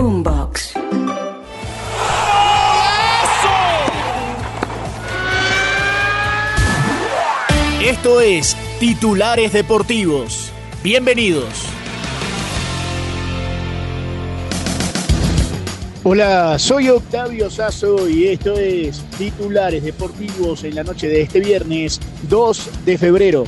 Boombox. Esto es Titulares Deportivos. Bienvenidos. Hola, soy Octavio Sazo y esto es Titulares Deportivos en la noche de este viernes 2 de febrero.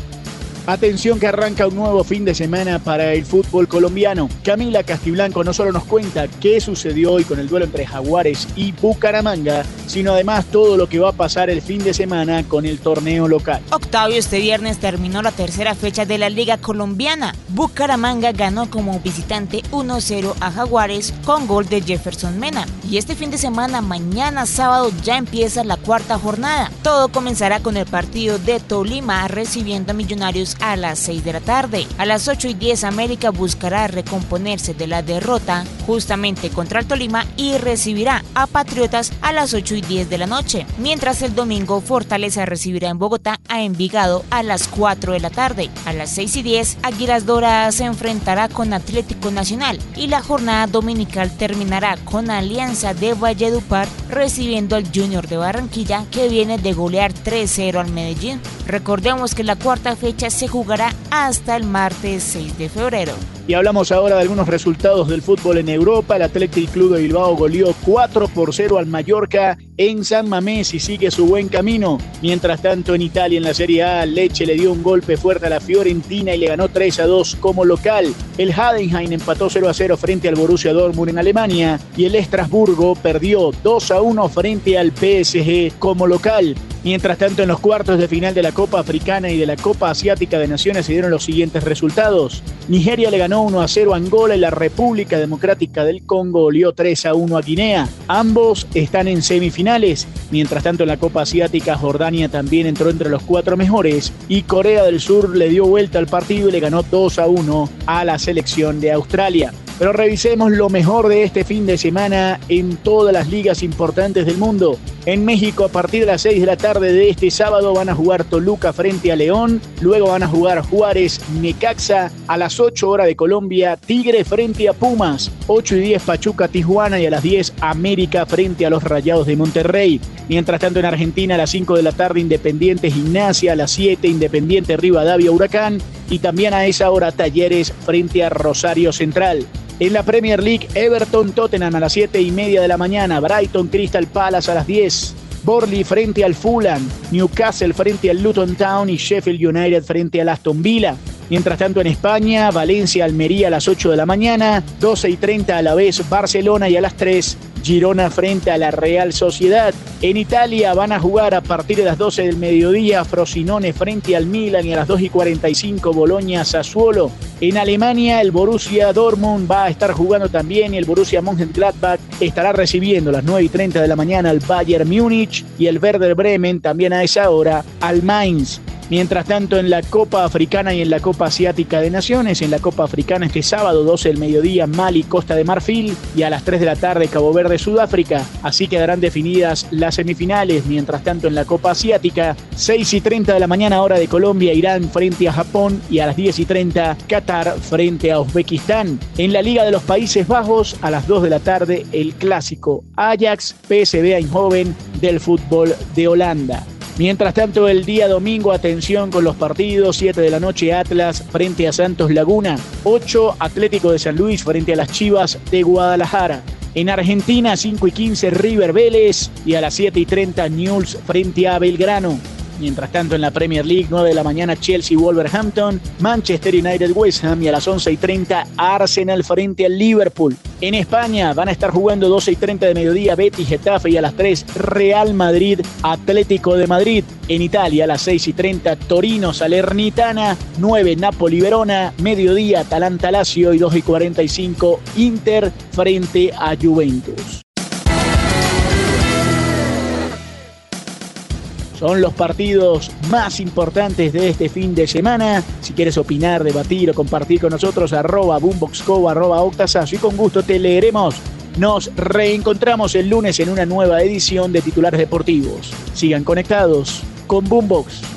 Atención que arranca un nuevo fin de semana para el fútbol colombiano. Camila Castiblanco no solo nos cuenta qué sucedió hoy con el duelo entre Jaguares y Bucaramanga, sino además todo lo que va a pasar el fin de semana con el torneo local. Octavio, este viernes terminó la tercera fecha de la Liga Colombiana. Bucaramanga ganó como visitante 1-0 a Jaguares con gol de Jefferson Mena. Y este fin de semana, mañana sábado, ya empieza la cuarta jornada. Todo comenzará con el partido de Tolima recibiendo a Millonarios a las 6 de la tarde. A las 8 y 10 América buscará recomponerse de la derrota justamente contra el Tolima y recibirá a Patriotas a las 8 y 10 de la noche. Mientras el domingo Fortaleza recibirá en Bogotá a Envigado a las 4 de la tarde. A las 6 y 10 Águilas Doradas se enfrentará con Atlético Nacional y la jornada dominical terminará con Alianza de Valledupar recibiendo al Junior de Barranquilla que viene de golear 3-0 al Medellín. Recordemos que la cuarta fecha se jugará hasta el martes 6 de febrero. Y hablamos ahora de algunos resultados del fútbol en Europa. El Athletic Club de Bilbao goleó 4 por 0 al Mallorca en San Mamés y sigue su buen camino. Mientras tanto, en Italia, en la Serie A, Leche le dio un golpe fuerte a la Fiorentina y le ganó 3 a 2 como local. El Heidenheim empató 0 a 0 frente al Borussia Dortmund en Alemania y el Estrasburgo perdió 2 a 1 frente al PSG como local. Mientras tanto, en los cuartos de final de la Copa Africana y de la Copa Asiática de Naciones se dieron los siguientes resultados. Nigeria le ganó 1 a 0 a Angola y la República Democrática del Congo olió 3 a 1 a Guinea. Ambos están en Mientras tanto, en la Copa Asiática, Jordania también entró entre los cuatro mejores y Corea del Sur le dio vuelta al partido y le ganó 2 a 1 a la selección de Australia. Pero revisemos lo mejor de este fin de semana en todas las ligas importantes del mundo. En México, a partir de las 6 de la tarde de este sábado, van a jugar Toluca frente a León. Luego van a jugar Juárez, Necaxa. A las 8 horas de Colombia, Tigre frente a Pumas. 8 y 10 Pachuca, Tijuana. Y a las 10 América frente a los Rayados de Monterrey. Mientras tanto, en Argentina, a las 5 de la tarde, Independiente Gimnasia. A las 7, Independiente Rivadavia Huracán. Y también a esa hora, Talleres frente a Rosario Central. En la Premier League, Everton Tottenham a las 7 y media de la mañana, Brighton Crystal Palace a las 10, Borley frente al Fulham, Newcastle frente al Luton Town y Sheffield United frente al Aston Villa. Mientras tanto en España, Valencia, Almería a las 8 de la mañana, 12 y 30 a la vez Barcelona y a las 3 Girona frente a la Real Sociedad. En Italia van a jugar a partir de las 12 del mediodía Frosinone frente al Milan y a las 2 y 45 Boloña Sassuolo. En Alemania el Borussia Dortmund va a estar jugando también y el Borussia Mönchengladbach estará recibiendo a las 9 y 30 de la mañana al Bayern Múnich y el Werder Bremen también a esa hora al Mainz. Mientras tanto, en la Copa Africana y en la Copa Asiática de Naciones, en la Copa Africana este sábado, 12 del mediodía, Mali, Costa de Marfil y a las 3 de la tarde, Cabo Verde, Sudáfrica. Así quedarán definidas las semifinales. Mientras tanto, en la Copa Asiática, 6 y 30 de la mañana, hora de Colombia, Irán frente a Japón y a las 10 y 30, Qatar frente a Uzbekistán. En la Liga de los Países Bajos, a las 2 de la tarde, el clásico Ajax PSV Eindhoven del fútbol de Holanda. Mientras tanto, el día domingo, atención con los partidos, 7 de la noche Atlas frente a Santos Laguna, 8 Atlético de San Luis frente a las Chivas de Guadalajara. En Argentina, 5 y 15 River Vélez y a las 7 y 30 Newell's frente a Belgrano. Mientras tanto, en la Premier League, 9 de la mañana, Chelsea Wolverhampton, Manchester United West Ham y a las 11 y 30, Arsenal frente al Liverpool. En España van a estar jugando 12 y 30 de mediodía Betis Getafe y a las 3 Real Madrid Atlético de Madrid. En Italia a las 6 y 30 Torino Salernitana, 9 Napoli Verona, mediodía Atalanta Lazio y 2 y 45 Inter frente a Juventus. Son los partidos más importantes de este fin de semana. Si quieres opinar, debatir o compartir con nosotros, arroba boomboxco, arroba octasazo y con gusto te leeremos. Nos reencontramos el lunes en una nueva edición de Titulares Deportivos. Sigan conectados con Boombox.